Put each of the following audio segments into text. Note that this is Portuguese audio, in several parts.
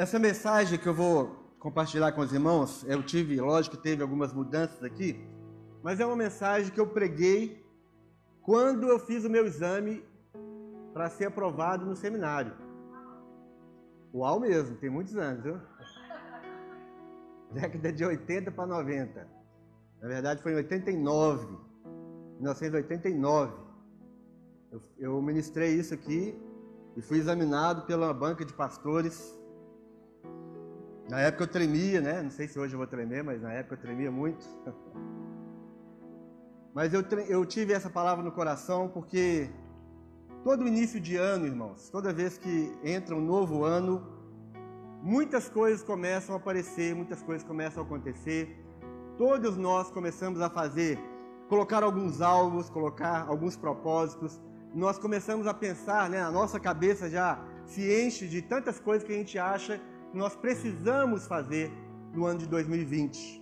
essa mensagem que eu vou compartilhar com os irmãos, eu tive, lógico que teve algumas mudanças aqui, mas é uma mensagem que eu preguei quando eu fiz o meu exame para ser aprovado no seminário. Uau mesmo, tem muitos anos, viu? Década de 80 para 90. Na verdade foi em 89, 1989. Eu, eu ministrei isso aqui e fui examinado pela banca de pastores. Na época eu tremia, né? Não sei se hoje eu vou tremer, mas na época eu tremia muito. Mas eu, eu tive essa palavra no coração porque todo início de ano, irmãos, toda vez que entra um novo ano, muitas coisas começam a aparecer, muitas coisas começam a acontecer. Todos nós começamos a fazer, colocar alguns alvos, colocar alguns propósitos. Nós começamos a pensar, né? A nossa cabeça já se enche de tantas coisas que a gente acha que nós precisamos fazer no ano de 2020.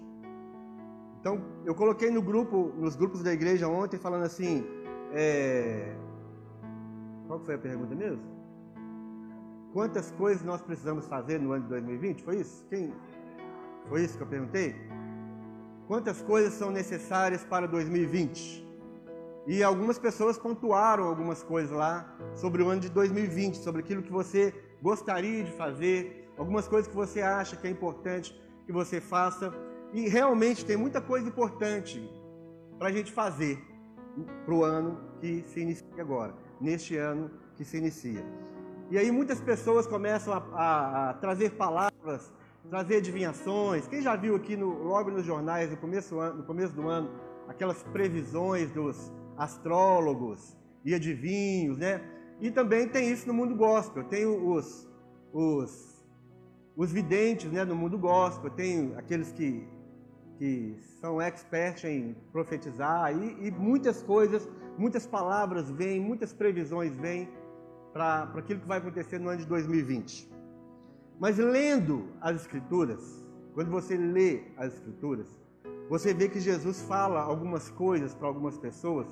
Então, eu coloquei no grupo, nos grupos da igreja ontem, falando assim, é... qual foi a pergunta mesmo? Quantas coisas nós precisamos fazer no ano de 2020? Foi isso? Quem? Foi isso que eu perguntei? Quantas coisas são necessárias para 2020? E algumas pessoas pontuaram algumas coisas lá sobre o ano de 2020, sobre aquilo que você gostaria de fazer, algumas coisas que você acha que é importante que você faça. E realmente tem muita coisa importante para a gente fazer para o ano que se inicia agora, neste ano que se inicia. E aí muitas pessoas começam a, a, a trazer palavras, trazer adivinhações. Quem já viu aqui no, logo nos jornais, no começo, no começo do ano, aquelas previsões dos astrólogos e adivinhos, né? E também tem isso no mundo gospel. Tem os, os, os videntes né, no mundo gospel, tem aqueles que que são experts em profetizar e, e muitas coisas, muitas palavras vêm, muitas previsões vêm para aquilo que vai acontecer no ano de 2020. Mas lendo as Escrituras, quando você lê as Escrituras, você vê que Jesus fala algumas coisas para algumas pessoas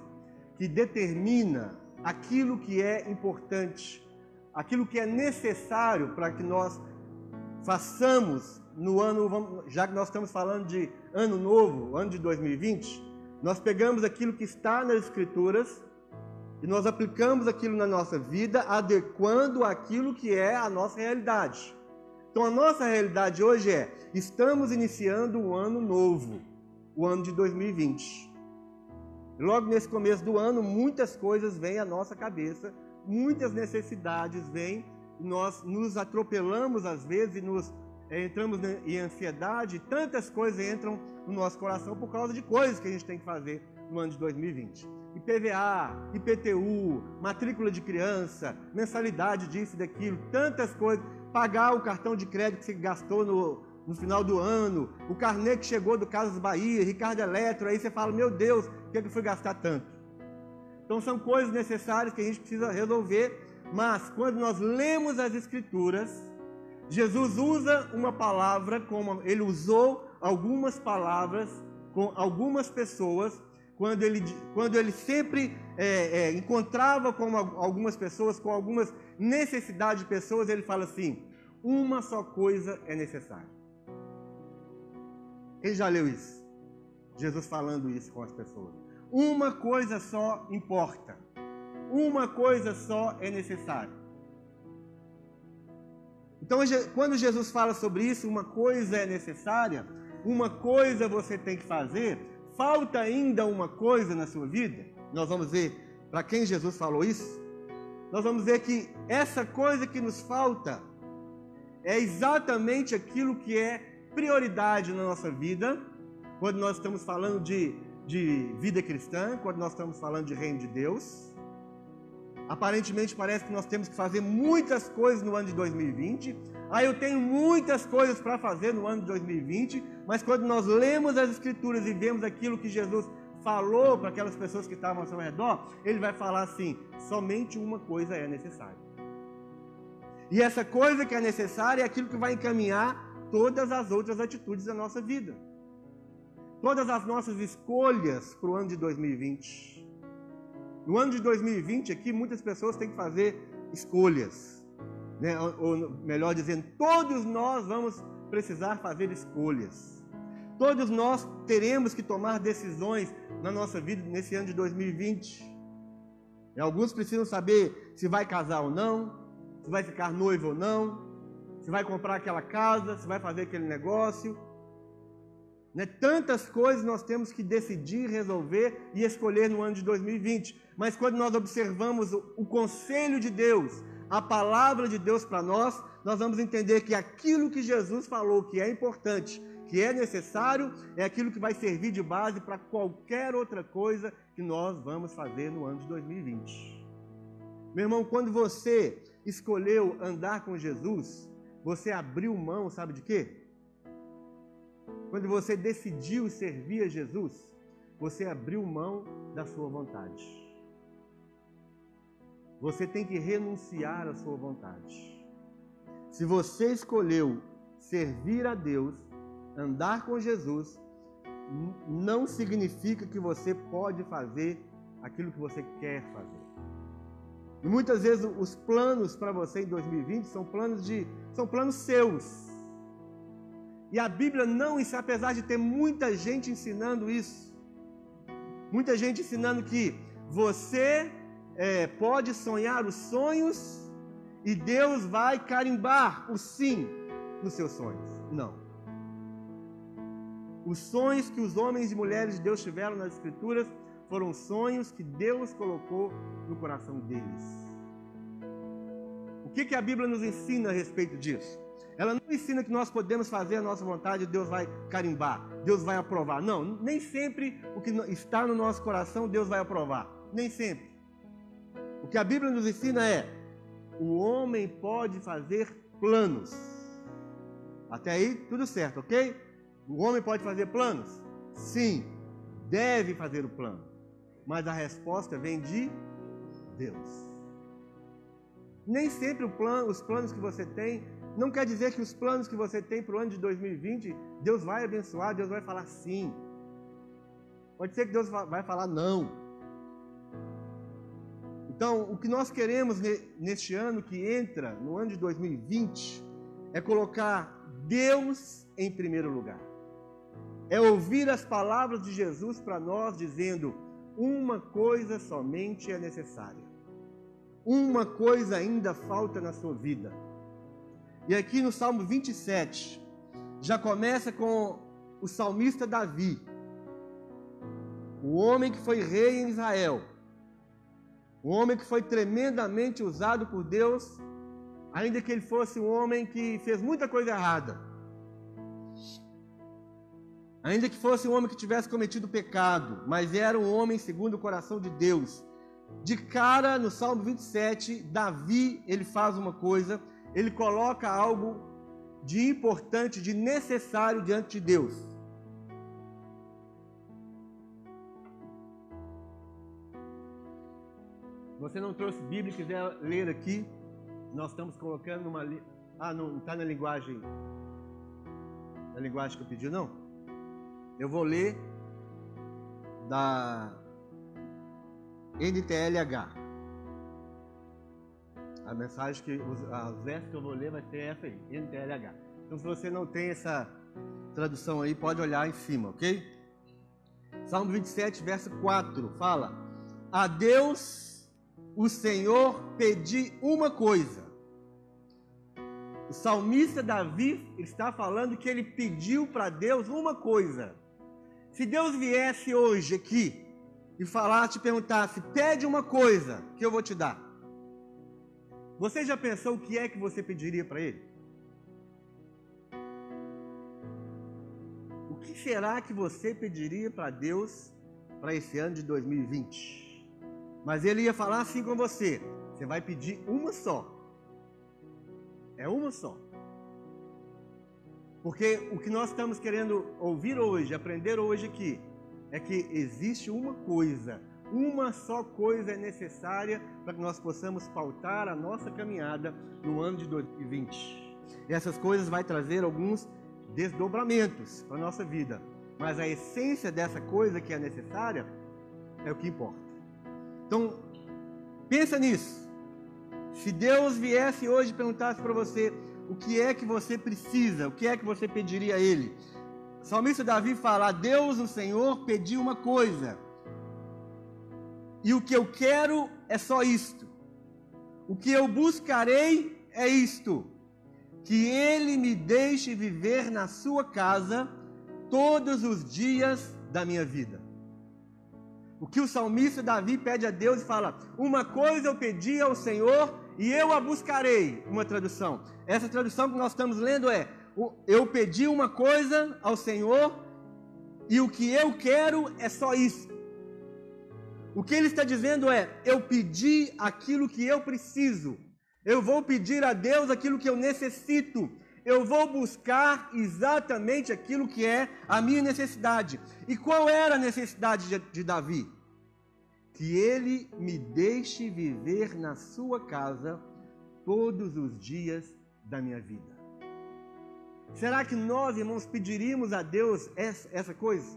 que determina aquilo que é importante, aquilo que é necessário para que nós façamos no ano, já que nós estamos falando de ano novo, ano de 2020, nós pegamos aquilo que está nas Escrituras e nós aplicamos aquilo na nossa vida, adequando aquilo que é a nossa realidade. Então a nossa realidade hoje é: estamos iniciando um ano novo, o ano de 2020. Logo nesse começo do ano, muitas coisas vêm à nossa cabeça, muitas necessidades vêm, nós nos atropelamos às vezes e nos é, entramos em ansiedade, tantas coisas entram no nosso coração por causa de coisas que a gente tem que fazer no ano de 2020. IPVA, IPTU, matrícula de criança, mensalidade disso e daquilo, tantas coisas. Pagar o cartão de crédito que você gastou no, no final do ano, o carnê que chegou do Casas Bahia, Ricardo Eletro, aí você fala, meu Deus, por que, é que eu fui gastar tanto? Então são coisas necessárias que a gente precisa resolver, mas quando nós lemos as Escrituras, Jesus usa uma palavra como ele usou algumas palavras com algumas pessoas quando ele, quando ele sempre é, é, encontrava com algumas pessoas com algumas necessidades de pessoas ele fala assim uma só coisa é necessária. Quem já leu isso? Jesus falando isso com as pessoas. Uma coisa só importa uma coisa só é necessária então, quando Jesus fala sobre isso, uma coisa é necessária, uma coisa você tem que fazer, falta ainda uma coisa na sua vida. Nós vamos ver para quem Jesus falou isso. Nós vamos ver que essa coisa que nos falta é exatamente aquilo que é prioridade na nossa vida, quando nós estamos falando de, de vida cristã, quando nós estamos falando de reino de Deus. Aparentemente parece que nós temos que fazer muitas coisas no ano de 2020. Ah, eu tenho muitas coisas para fazer no ano de 2020, mas quando nós lemos as Escrituras e vemos aquilo que Jesus falou para aquelas pessoas que estavam ao seu redor, ele vai falar assim: somente uma coisa é necessária. E essa coisa que é necessária é aquilo que vai encaminhar todas as outras atitudes da nossa vida. Todas as nossas escolhas para o ano de 2020. No ano de 2020 aqui, muitas pessoas têm que fazer escolhas. Né? Ou, ou melhor dizendo, todos nós vamos precisar fazer escolhas. Todos nós teremos que tomar decisões na nossa vida nesse ano de 2020. E alguns precisam saber se vai casar ou não, se vai ficar noivo ou não, se vai comprar aquela casa, se vai fazer aquele negócio. Né? Tantas coisas nós temos que decidir, resolver e escolher no ano de 2020. Mas quando nós observamos o, o conselho de Deus, a palavra de Deus para nós, nós vamos entender que aquilo que Jesus falou que é importante, que é necessário, é aquilo que vai servir de base para qualquer outra coisa que nós vamos fazer no ano de 2020. Meu irmão, quando você escolheu andar com Jesus, você abriu mão, sabe de quê? Quando você decidiu servir a Jesus, você abriu mão da sua vontade. Você tem que renunciar à sua vontade. Se você escolheu servir a Deus, andar com Jesus, não significa que você pode fazer aquilo que você quer fazer. E muitas vezes os planos para você em 2020 são planos de são planos seus. E a Bíblia não, isso apesar de ter muita gente ensinando isso, muita gente ensinando que você é, pode sonhar os sonhos e Deus vai carimbar o sim nos seus sonhos. Não. Os sonhos que os homens e mulheres de Deus tiveram nas Escrituras foram sonhos que Deus colocou no coração deles. O que, que a Bíblia nos ensina a respeito disso? Ela não ensina que nós podemos fazer a nossa vontade e Deus vai carimbar, Deus vai aprovar. Não, nem sempre o que está no nosso coração Deus vai aprovar. Nem sempre. O que a Bíblia nos ensina é: o homem pode fazer planos. Até aí, tudo certo, ok? O homem pode fazer planos? Sim, deve fazer o plano. Mas a resposta vem de Deus. Nem sempre plano, os planos que você tem não quer dizer que os planos que você tem para o ano de 2020, Deus vai abençoar, Deus vai falar sim. Pode ser que Deus vai falar não. Então, o que nós queremos neste ano que entra, no ano de 2020, é colocar Deus em primeiro lugar. É ouvir as palavras de Jesus para nós dizendo: uma coisa somente é necessária. Uma coisa ainda falta na sua vida e aqui no Salmo 27, já começa com o salmista Davi, o homem que foi rei em Israel, o homem que foi tremendamente usado por Deus, ainda que ele fosse um homem que fez muita coisa errada. Ainda que fosse um homem que tivesse cometido pecado, mas era um homem segundo o coração de Deus. De cara, no Salmo 27, Davi, ele faz uma coisa ele coloca algo de importante, de necessário diante de Deus. Você não trouxe Bíblia e quiser ler aqui, nós estamos colocando numa. Ah, não está na linguagem. Na linguagem que eu pedi, não? Eu vou ler da NTLH. A mensagem que os, versos que eu vou ler vai ser essa aí, NTLH. Então, se você não tem essa tradução aí, pode olhar em cima, ok? Salmo 27, verso 4 fala: A Deus, o Senhor, pedi uma coisa. O salmista Davi está falando que ele pediu para Deus uma coisa. Se Deus viesse hoje aqui e falasse, te perguntasse, pede uma coisa que eu vou te dar. Você já pensou o que é que você pediria para ele? O que será que você pediria para Deus para esse ano de 2020? Mas ele ia falar assim com você: você vai pedir uma só. É uma só. Porque o que nós estamos querendo ouvir hoje, aprender hoje aqui, é que existe uma coisa uma só coisa é necessária para que nós possamos pautar a nossa caminhada no ano de 2020. E essas coisas vai trazer alguns desdobramentos para a nossa vida. Mas a essência dessa coisa que é necessária é o que importa. Então, pensa nisso. Se Deus viesse hoje e perguntasse para você o que é que você precisa, o que é que você pediria a Ele? O salmista Davi fala: Deus, o Senhor, pediu uma coisa, e o que eu quero é só isto. O que eu buscarei é isto: que Ele me deixe viver na sua casa todos os dias da minha vida. O que o salmista Davi pede a Deus e fala: Uma coisa eu pedi ao Senhor e eu a buscarei. Uma tradução. Essa tradução que nós estamos lendo é: Eu pedi uma coisa ao Senhor e o que eu quero é só isso. O que ele está dizendo é: Eu pedi aquilo que eu preciso. Eu vou pedir a Deus aquilo que eu necessito eu vou buscar exatamente aquilo que é a minha necessidade. E qual era a necessidade de, de Davi? Que ele me deixe viver na sua casa todos os dias da minha vida. Será que nós, irmãos, pediríamos a Deus essa, essa coisa?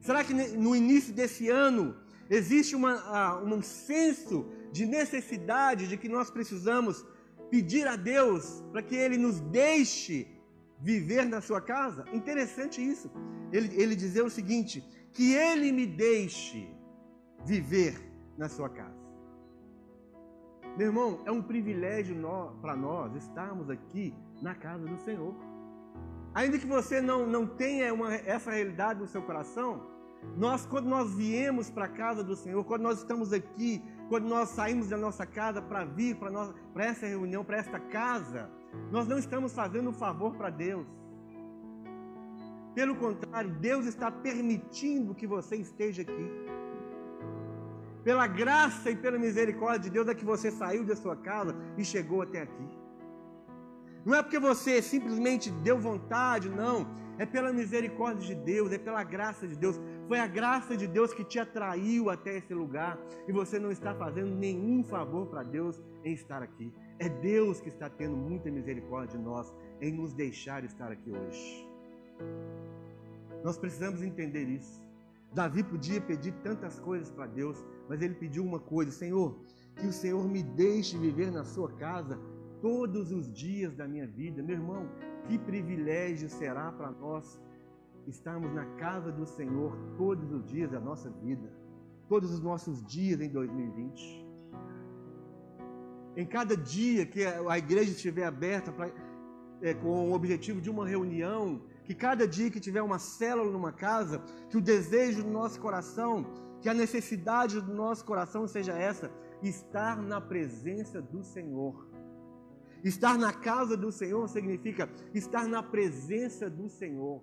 Será que no início desse ano existe uma, um senso de necessidade de que nós precisamos pedir a Deus para que Ele nos deixe viver na sua casa? Interessante isso. Ele, ele dizer o seguinte: que Ele me deixe viver na sua casa. Meu irmão, é um privilégio para nós estarmos aqui na casa do Senhor. Ainda que você não, não tenha uma, essa realidade no seu coração, nós, quando nós viemos para a casa do Senhor, quando nós estamos aqui quando nós saímos da nossa casa para vir para essa reunião, para esta casa, nós não estamos fazendo um favor para Deus. Pelo contrário, Deus está permitindo que você esteja aqui. Pela graça e pela misericórdia de Deus é que você saiu da sua casa e chegou até aqui. Não é porque você simplesmente deu vontade, não. É pela misericórdia de Deus, é pela graça de Deus. Foi a graça de Deus que te atraiu até esse lugar e você não está fazendo nenhum favor para Deus em estar aqui. É Deus que está tendo muita misericórdia de nós em nos deixar estar aqui hoje. Nós precisamos entender isso. Davi podia pedir tantas coisas para Deus, mas ele pediu uma coisa: Senhor, que o Senhor me deixe viver na sua casa todos os dias da minha vida. Meu irmão, que privilégio será para nós estarmos na casa do Senhor todos os dias da nossa vida, todos os nossos dias em 2020. Em cada dia que a igreja estiver aberta pra, é, com o objetivo de uma reunião, que cada dia que tiver uma célula numa casa, que o desejo do nosso coração, que a necessidade do nosso coração seja essa, estar na presença do Senhor. Estar na casa do Senhor significa estar na presença do Senhor.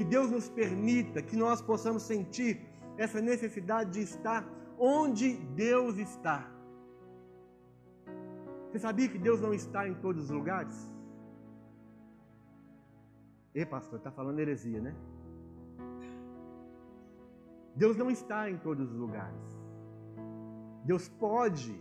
Que Deus nos permita que nós possamos sentir essa necessidade de estar onde Deus está. Você sabia que Deus não está em todos os lugares? Ei, pastor, está falando heresia, né? Deus não está em todos os lugares. Deus pode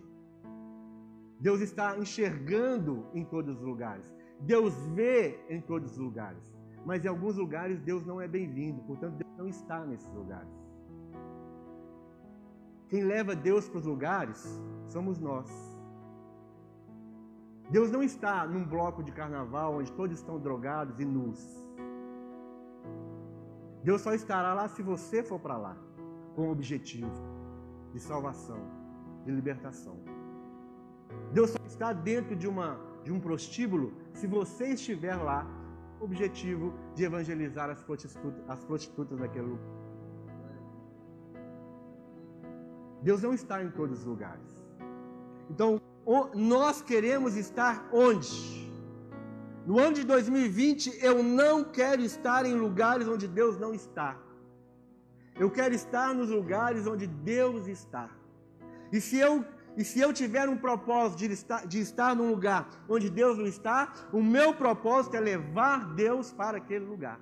Deus está enxergando em todos os lugares. Deus vê em todos os lugares. Mas em alguns lugares Deus não é bem-vindo, portanto, Deus não está nesses lugares. Quem leva Deus para os lugares somos nós. Deus não está num bloco de carnaval onde todos estão drogados e nus. Deus só estará lá se você for para lá, com o objetivo de salvação, de libertação. Deus só está dentro de, uma, de um prostíbulo se você estiver lá, objetivo de evangelizar as prostitutas, as prostitutas daquele lugar. Deus não está em todos os lugares. Então, nós queremos estar onde? No ano de 2020, eu não quero estar em lugares onde Deus não está. Eu quero estar nos lugares onde Deus está. E se eu e se eu tiver um propósito de estar, de estar num lugar onde Deus não está, o meu propósito é levar Deus para aquele lugar.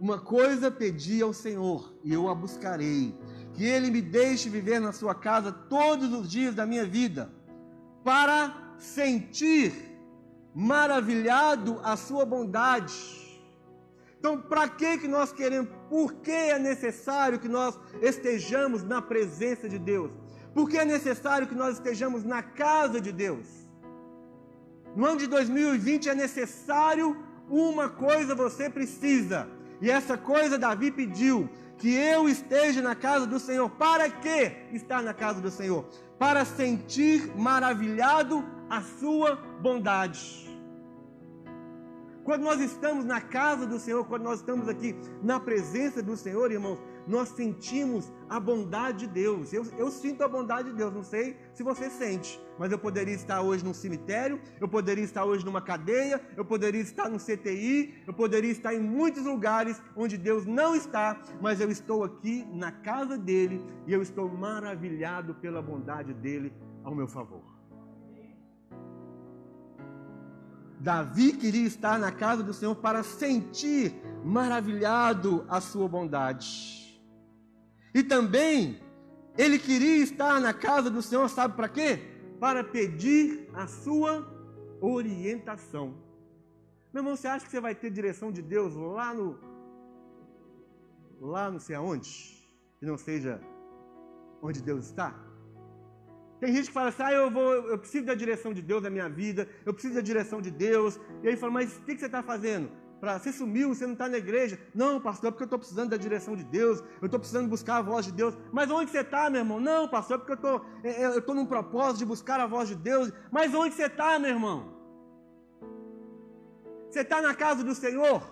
Uma coisa pedi ao Senhor e eu a buscarei: que Ele me deixe viver na Sua casa todos os dias da minha vida, para sentir maravilhado a Sua bondade então, para que que nós queremos? Por que é necessário que nós estejamos na presença de Deus? Porque é necessário que nós estejamos na casa de Deus. No ano de 2020 é necessário uma coisa você precisa. E essa coisa Davi pediu que eu esteja na casa do Senhor. Para que estar na casa do Senhor? Para sentir maravilhado a sua bondade. Quando nós estamos na casa do Senhor, quando nós estamos aqui na presença do Senhor, irmãos, nós sentimos a bondade de Deus. Eu, eu sinto a bondade de Deus, não sei se você sente, mas eu poderia estar hoje num cemitério, eu poderia estar hoje numa cadeia, eu poderia estar no CTI, eu poderia estar em muitos lugares onde Deus não está, mas eu estou aqui na casa dele e eu estou maravilhado pela bondade dele ao meu favor. Davi queria estar na casa do Senhor para sentir maravilhado a sua bondade. E também ele queria estar na casa do Senhor, sabe para quê? Para pedir a sua orientação. Meu irmão, você acha que você vai ter direção de Deus lá no lá não sei aonde, que não seja onde Deus está? Tem gente que fala assim, ah, eu, vou, eu preciso da direção de Deus na minha vida, eu preciso da direção de Deus. E aí fala, mas o que, que você está fazendo? Pra, você sumiu, você não está na igreja. Não, pastor, é porque eu estou precisando da direção de Deus, eu estou precisando buscar a voz de Deus. Mas onde você está, meu irmão? Não, pastor, é porque eu tô, é, é, estou num propósito de buscar a voz de Deus. Mas onde você está, meu irmão? Você está na casa do Senhor?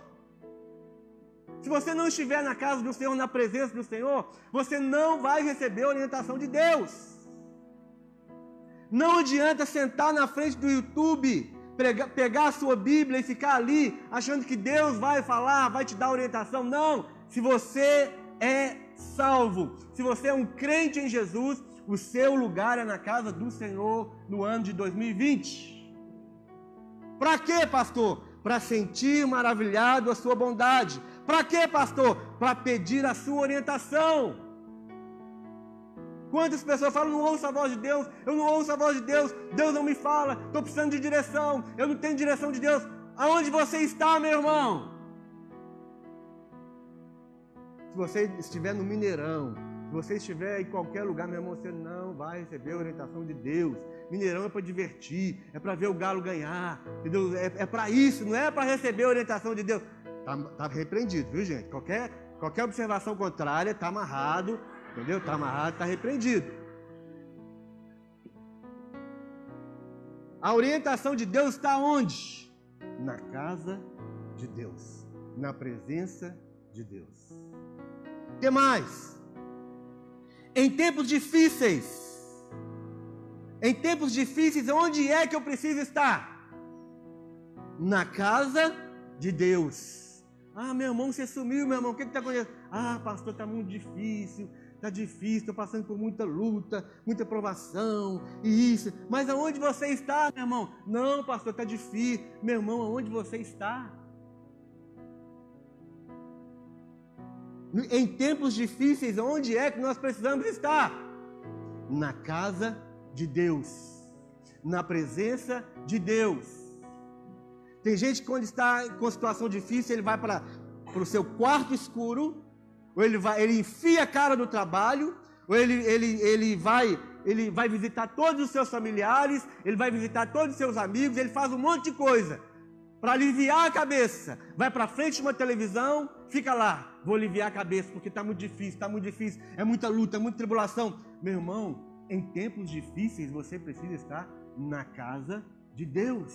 Se você não estiver na casa do Senhor, na presença do Senhor, você não vai receber a orientação de Deus. Não adianta sentar na frente do YouTube, pegar a sua Bíblia e ficar ali achando que Deus vai falar, vai te dar orientação. Não! Se você é salvo, se você é um crente em Jesus, o seu lugar é na casa do Senhor no ano de 2020. Para quê, pastor? Para sentir maravilhado a sua bondade. Para quê, pastor? Para pedir a sua orientação. Quantas pessoas falam, não ouço a voz de Deus, eu não ouço a voz de Deus, Deus não me fala, estou precisando de direção, eu não tenho direção de Deus. Aonde você está, meu irmão? Se você estiver no Mineirão, se você estiver em qualquer lugar, meu irmão, você não vai receber a orientação de Deus. Mineirão é para divertir, é para ver o galo ganhar, entendeu? É, é para isso, não é para receber a orientação de Deus. Está tá repreendido, viu gente? Qualquer, qualquer observação contrária está amarrado Entendeu? Está amarrado, está repreendido. A orientação de Deus está onde? Na casa de Deus, na presença de Deus. O que mais? Em tempos difíceis, em tempos difíceis, onde é que eu preciso estar? Na casa de Deus. Ah, meu irmão, você sumiu, meu irmão, o que está acontecendo? Ah, pastor, está muito difícil, está difícil, estou passando por muita luta, muita provação e isso. Mas aonde você está, meu irmão? Não, pastor, está difícil. Meu irmão, aonde você está? Em tempos difíceis, onde é que nós precisamos estar? Na casa de Deus, na presença de Deus. Tem gente que quando está com situação difícil, ele vai para o seu quarto escuro ou ele vai, ele enfia a cara no trabalho, ou ele, ele, ele vai ele vai visitar todos os seus familiares, ele vai visitar todos os seus amigos, ele faz um monte de coisa para aliviar a cabeça. Vai para frente de uma televisão, fica lá, vou aliviar a cabeça porque está muito difícil, está muito difícil, é muita luta, é muita tribulação. Meu irmão, em tempos difíceis você precisa estar na casa de Deus.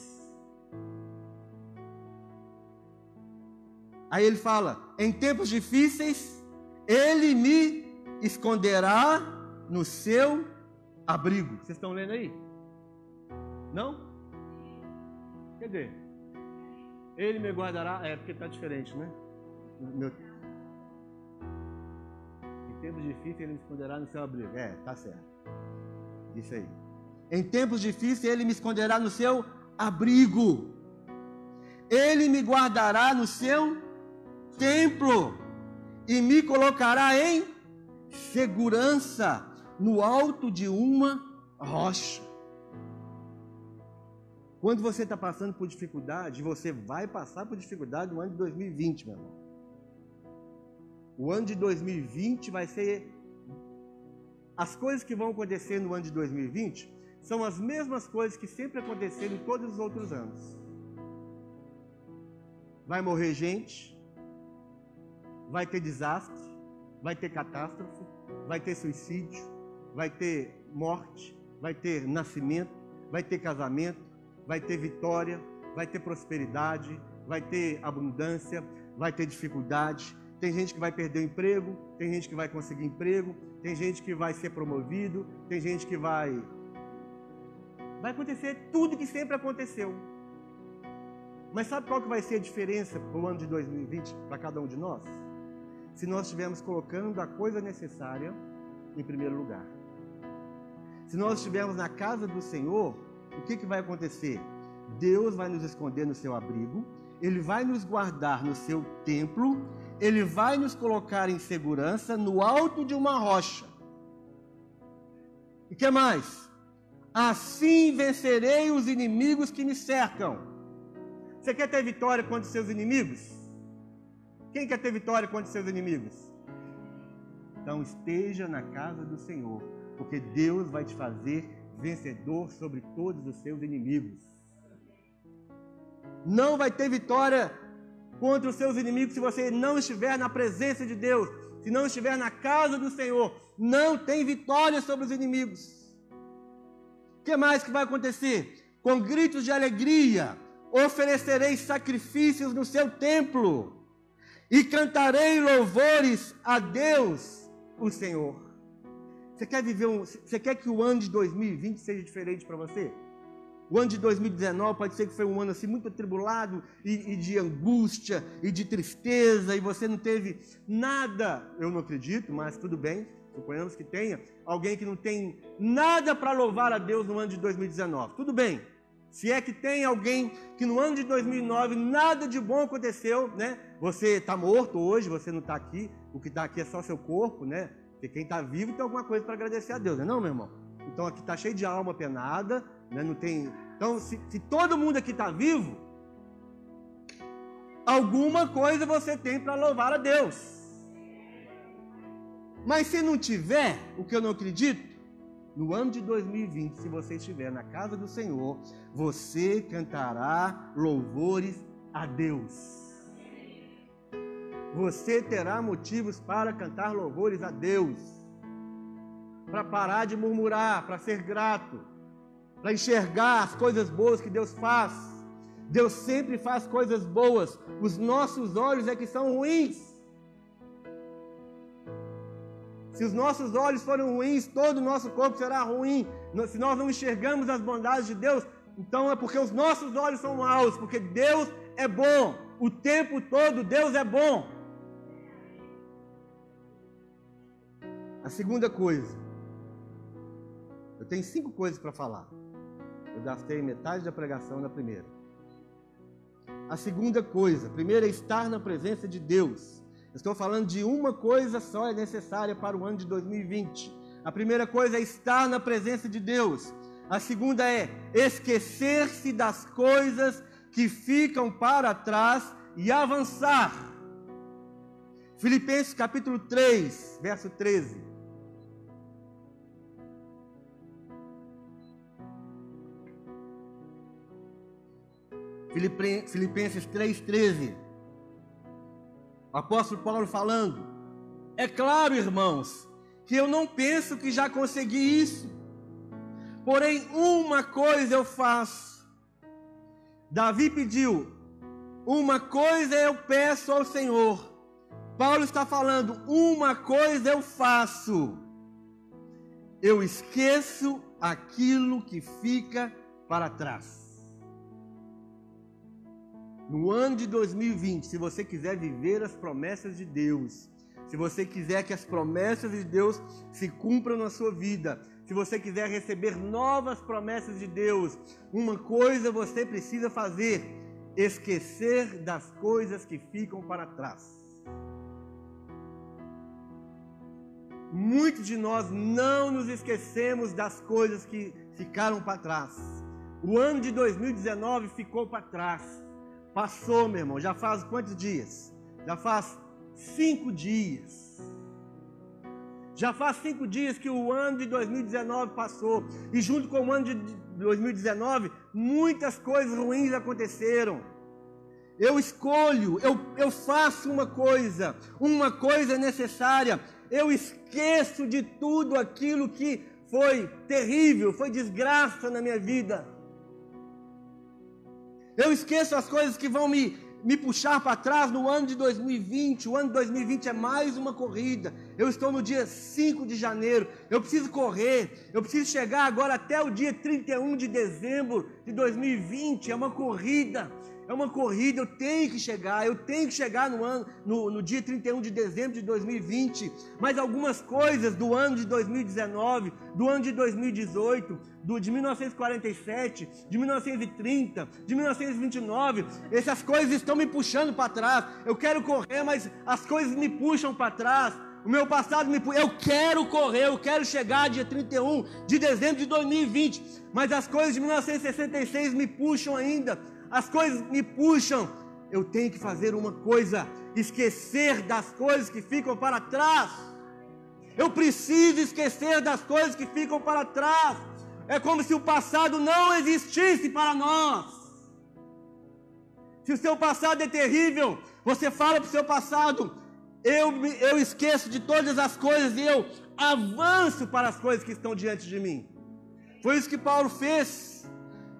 Aí ele fala: em tempos difíceis ele me esconderá no seu abrigo. Vocês estão lendo aí? Não? Cadê? Ele me guardará. É porque está diferente, né? Meu... Em tempos difíceis, ele me esconderá no seu abrigo. É, tá certo. Isso aí. Em tempos difíceis, ele me esconderá no seu abrigo. Ele me guardará no seu templo e me colocará em segurança no alto de uma rocha. Quando você está passando por dificuldade, você vai passar por dificuldade no ano de 2020, meu irmão. O ano de 2020 vai ser as coisas que vão acontecer no ano de 2020 são as mesmas coisas que sempre aconteceram em todos os outros anos. Vai morrer gente, vai ter desastre, vai ter catástrofe, vai ter suicídio, vai ter morte, vai ter nascimento, vai ter casamento, vai ter vitória, vai ter prosperidade, vai ter abundância, vai ter dificuldade. Tem gente que vai perder o emprego, tem gente que vai conseguir emprego, tem gente que vai ser promovido, tem gente que vai. Vai acontecer tudo que sempre aconteceu. Mas sabe qual que vai ser a diferença para o ano de 2020 para cada um de nós? Se nós estivermos colocando a coisa necessária em primeiro lugar. Se nós estivermos na casa do Senhor, o que, que vai acontecer? Deus vai nos esconder no seu abrigo, Ele vai nos guardar no seu templo, Ele vai nos colocar em segurança no alto de uma rocha. E que mais? Assim vencerei os inimigos que me cercam. Você quer ter vitória contra os seus inimigos? Quem quer ter vitória contra seus inimigos? Então esteja na casa do Senhor, porque Deus vai te fazer vencedor sobre todos os seus inimigos. Não vai ter vitória contra os seus inimigos se você não estiver na presença de Deus, se não estiver na casa do Senhor. Não tem vitória sobre os inimigos. O que mais que vai acontecer? Com gritos de alegria, oferecerei sacrifícios no seu templo e cantarei louvores a Deus, o Senhor. Você quer viver um, você quer que o ano de 2020 seja diferente para você? O ano de 2019 pode ser que foi um ano assim muito atribulado e, e, de angústia e de tristeza e você não teve nada. Eu não acredito, mas tudo bem. Suponhamos que tenha alguém que não tem nada para louvar a Deus no ano de 2019. Tudo bem. Se é que tem alguém que no ano de 2009 nada de bom aconteceu, né? Você está morto hoje, você não está aqui. O que está aqui é só seu corpo, né? Porque quem está vivo tem alguma coisa para agradecer a Deus, não é não, meu irmão? Então aqui está cheio de alma penada, né? não tem. Então, se, se todo mundo aqui está vivo, alguma coisa você tem para louvar a Deus. Mas se não tiver, o que eu não acredito, no ano de 2020, se você estiver na casa do Senhor, você cantará louvores a Deus você terá motivos para cantar louvores a Deus, para parar de murmurar, para ser grato, para enxergar as coisas boas que Deus faz. Deus sempre faz coisas boas, os nossos olhos é que são ruins. Se os nossos olhos forem ruins, todo o nosso corpo será ruim. Se nós não enxergamos as bondades de Deus, então é porque os nossos olhos são maus, porque Deus é bom. O tempo todo Deus é bom. A segunda coisa, eu tenho cinco coisas para falar. Eu gastei metade da pregação na primeira. A segunda coisa, primeiro é estar na presença de Deus. Estou falando de uma coisa só é necessária para o ano de 2020. A primeira coisa é estar na presença de Deus. A segunda é esquecer-se das coisas que ficam para trás e avançar. Filipenses capítulo 3, verso 13. Filipenses 3,13. Apóstolo Paulo falando: É claro, irmãos, que eu não penso que já consegui isso. Porém, uma coisa eu faço. Davi pediu: Uma coisa eu peço ao Senhor. Paulo está falando: Uma coisa eu faço. Eu esqueço aquilo que fica para trás. No ano de 2020, se você quiser viver as promessas de Deus, se você quiser que as promessas de Deus se cumpram na sua vida, se você quiser receber novas promessas de Deus, uma coisa você precisa fazer: esquecer das coisas que ficam para trás. Muitos de nós não nos esquecemos das coisas que ficaram para trás. O ano de 2019 ficou para trás. Passou, meu irmão, já faz quantos dias? Já faz cinco dias. Já faz cinco dias que o ano de 2019 passou. E junto com o ano de 2019, muitas coisas ruins aconteceram. Eu escolho, eu, eu faço uma coisa, uma coisa necessária. Eu esqueço de tudo aquilo que foi terrível, foi desgraça na minha vida. Eu esqueço as coisas que vão me, me puxar para trás no ano de 2020. O ano de 2020 é mais uma corrida. Eu estou no dia 5 de janeiro. Eu preciso correr. Eu preciso chegar agora até o dia 31 de dezembro de 2020. É uma corrida. É uma corrida, eu tenho que chegar, eu tenho que chegar no ano, no, no dia 31 de dezembro de 2020. Mas algumas coisas do ano de 2019, do ano de 2018, do, de 1947, de 1930, de 1929, essas coisas estão me puxando para trás. Eu quero correr, mas as coisas me puxam para trás. O meu passado me puxa. Eu quero correr, eu quero chegar dia 31 de dezembro de 2020. Mas as coisas de 1966 me puxam ainda as coisas me puxam. Eu tenho que fazer uma coisa: esquecer das coisas que ficam para trás. Eu preciso esquecer das coisas que ficam para trás. É como se o passado não existisse para nós. Se o seu passado é terrível, você fala para o seu passado: eu, eu esqueço de todas as coisas e eu avanço para as coisas que estão diante de mim. Foi isso que Paulo fez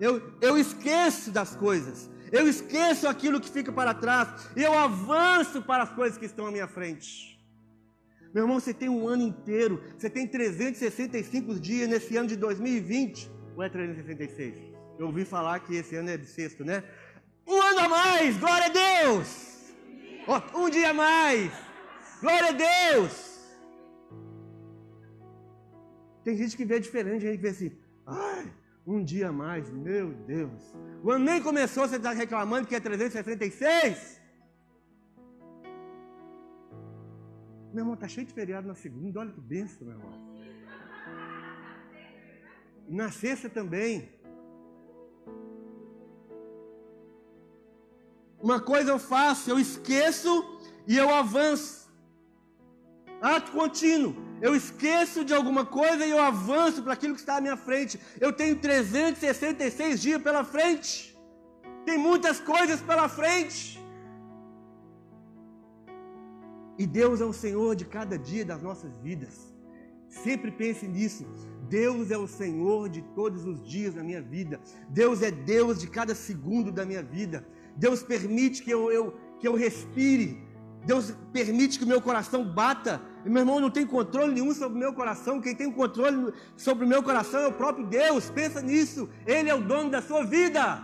eu, eu esqueço das coisas, eu esqueço aquilo que fica para trás, eu avanço para as coisas que estão à minha frente. Meu irmão, você tem um ano inteiro, você tem 365 dias nesse ano de 2020, ou é 366? Eu ouvi falar que esse ano é de sexto, né? Um ano a mais, glória a Deus! Oh, um dia a mais, glória a Deus! Tem gente que vê diferente, a gente vê assim, ai, um dia mais, meu Deus. O ano nem começou, você está reclamando que é 366? Meu irmão, está cheio de feriado na segunda, olha que benção, meu irmão. Na sexta também. Uma coisa eu faço, eu esqueço e eu avanço. Ato contínuo. Eu esqueço de alguma coisa e eu avanço para aquilo que está à minha frente. Eu tenho 366 dias pela frente. Tem muitas coisas pela frente. E Deus é o Senhor de cada dia das nossas vidas. Sempre pense nisso. Deus é o Senhor de todos os dias da minha vida. Deus é Deus de cada segundo da minha vida. Deus permite que eu, eu que eu respire. Deus permite que o meu coração bata meu irmão não tem controle nenhum sobre o meu coração. Quem tem controle sobre o meu coração é o próprio Deus. Pensa nisso. Ele é o dono da sua vida.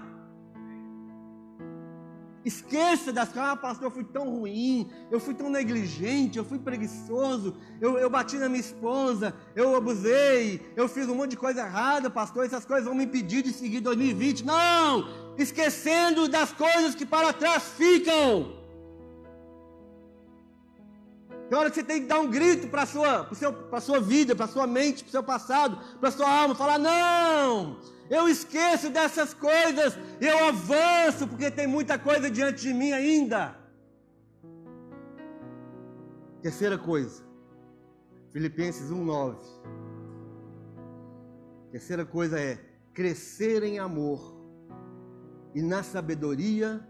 Esqueça das coisas, ah, pastor, eu fui tão ruim, eu fui tão negligente, eu fui preguiçoso, eu, eu bati na minha esposa, eu abusei, eu fiz um monte de coisa errada, pastor, essas coisas vão me impedir de seguir 2020. Não! Esquecendo das coisas que para trás ficam. Tem hora que você tem que dar um grito para a sua, sua vida, para a sua mente, para o seu passado, para a sua alma, falar: não, eu esqueço dessas coisas, eu avanço, porque tem muita coisa diante de mim ainda. Terceira coisa, Filipenses 1,9. Terceira coisa é crescer em amor e na sabedoria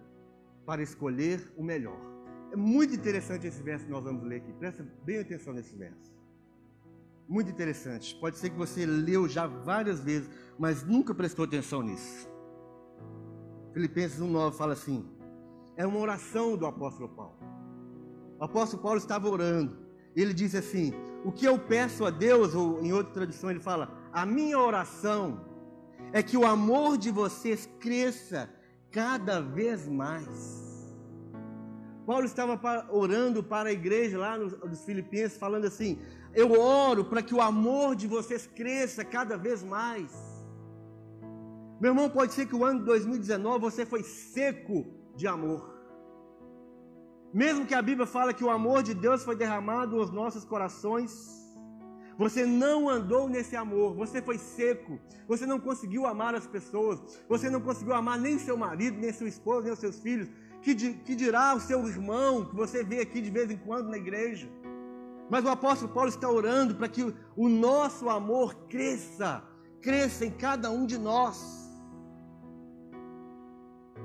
para escolher o melhor. É muito interessante esse verso que nós vamos ler aqui. Presta bem atenção nesse verso. Muito interessante. Pode ser que você leu já várias vezes, mas nunca prestou atenção nisso. Filipenses 1,9 fala assim: é uma oração do apóstolo Paulo. O apóstolo Paulo estava orando. Ele disse assim: O que eu peço a Deus, ou em outra tradução ele fala: A minha oração é que o amor de vocês cresça cada vez mais Paulo estava orando para a igreja lá nos Filipenses, falando assim: Eu oro para que o amor de vocês cresça cada vez mais. Meu irmão, pode ser que o ano de 2019 você foi seco de amor. Mesmo que a Bíblia fala que o amor de Deus foi derramado nos nossos corações, você não andou nesse amor, você foi seco, você não conseguiu amar as pessoas, você não conseguiu amar nem seu marido, nem sua esposa, nem os seus filhos, que, que dirá o seu irmão que você vê aqui de vez em quando na igreja? Mas o apóstolo Paulo está orando para que o nosso amor cresça, cresça em cada um de nós.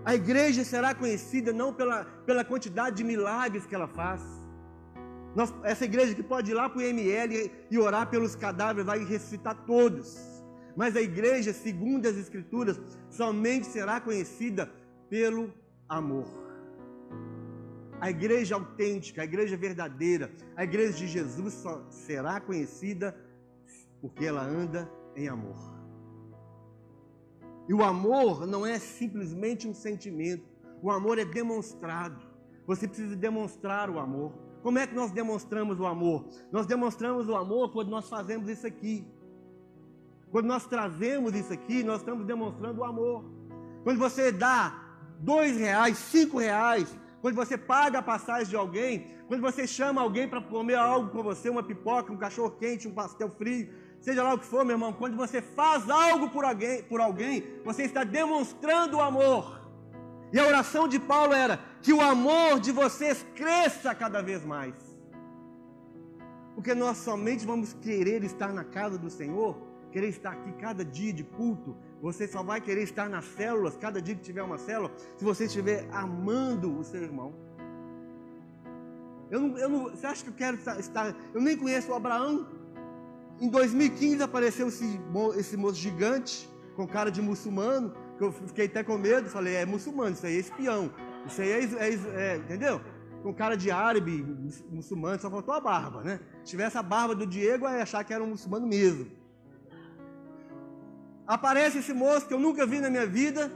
A igreja será conhecida não pela, pela quantidade de milagres que ela faz. Nós, essa igreja que pode ir lá para o ML e, e orar pelos cadáveres, vai ressuscitar todos. Mas a igreja, segundo as Escrituras, somente será conhecida pelo amor. A igreja autêntica, a igreja verdadeira, a igreja de Jesus só será conhecida porque ela anda em amor. E o amor não é simplesmente um sentimento, o amor é demonstrado. Você precisa demonstrar o amor. Como é que nós demonstramos o amor? Nós demonstramos o amor quando nós fazemos isso aqui. Quando nós trazemos isso aqui, nós estamos demonstrando o amor. Quando você dá dois reais, cinco reais, quando você paga a passagem de alguém, quando você chama alguém para comer algo com você, uma pipoca, um cachorro quente, um pastel frio, seja lá o que for, meu irmão, quando você faz algo por alguém, por alguém, você está demonstrando o amor. E a oração de Paulo era que o amor de vocês cresça cada vez mais. Porque nós somente vamos querer estar na casa do Senhor, querer estar aqui cada dia de culto. Você só vai querer estar nas células, cada dia que tiver uma célula, se você estiver amando o seu irmão. Eu não, eu não, você acha que eu quero estar. Eu nem conheço o Abraão, em 2015 apareceu esse, esse moço gigante, com cara de muçulmano, que eu fiquei até com medo, falei, é muçulmano, isso aí é espião, isso aí é, é, é entendeu? Com cara de árabe, muçulmano, só faltou a barba, né? Se tivesse a barba do Diego, eu ia achar que era um muçulmano mesmo. Aparece esse moço que eu nunca vi na minha vida,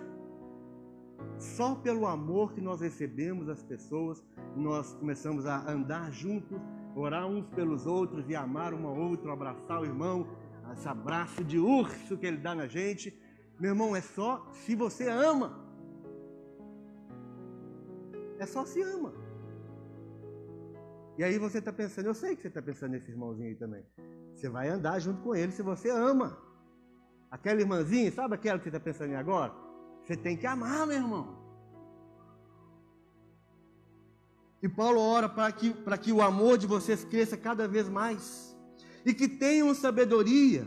só pelo amor que nós recebemos das pessoas, nós começamos a andar juntos orar uns pelos outros e amar uma outra, abraçar o irmão, esse abraço de urso que ele dá na gente. Meu irmão, é só se você ama. É só se ama. E aí você está pensando, eu sei que você está pensando nesse irmãozinho aí também. Você vai andar junto com ele se você ama. Aquela irmãzinha, sabe aquela que você está pensando em agora? Você tem que amar, meu irmão. E Paulo ora para que, para que o amor de vocês cresça cada vez mais. E que tenham sabedoria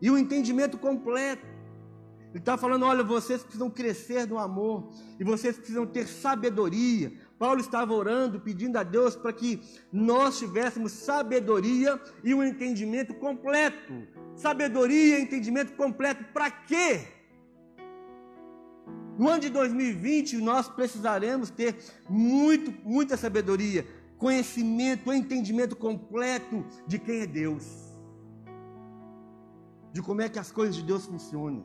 e o entendimento completo. Ele está falando: olha, vocês precisam crescer no amor. E vocês precisam ter sabedoria. Paulo estava orando, pedindo a Deus para que nós tivéssemos sabedoria e um entendimento completo. Sabedoria e entendimento completo. Para quê? No ano de 2020, nós precisaremos ter muito, muita sabedoria, conhecimento, entendimento completo de quem é Deus, de como é que as coisas de Deus funcionam.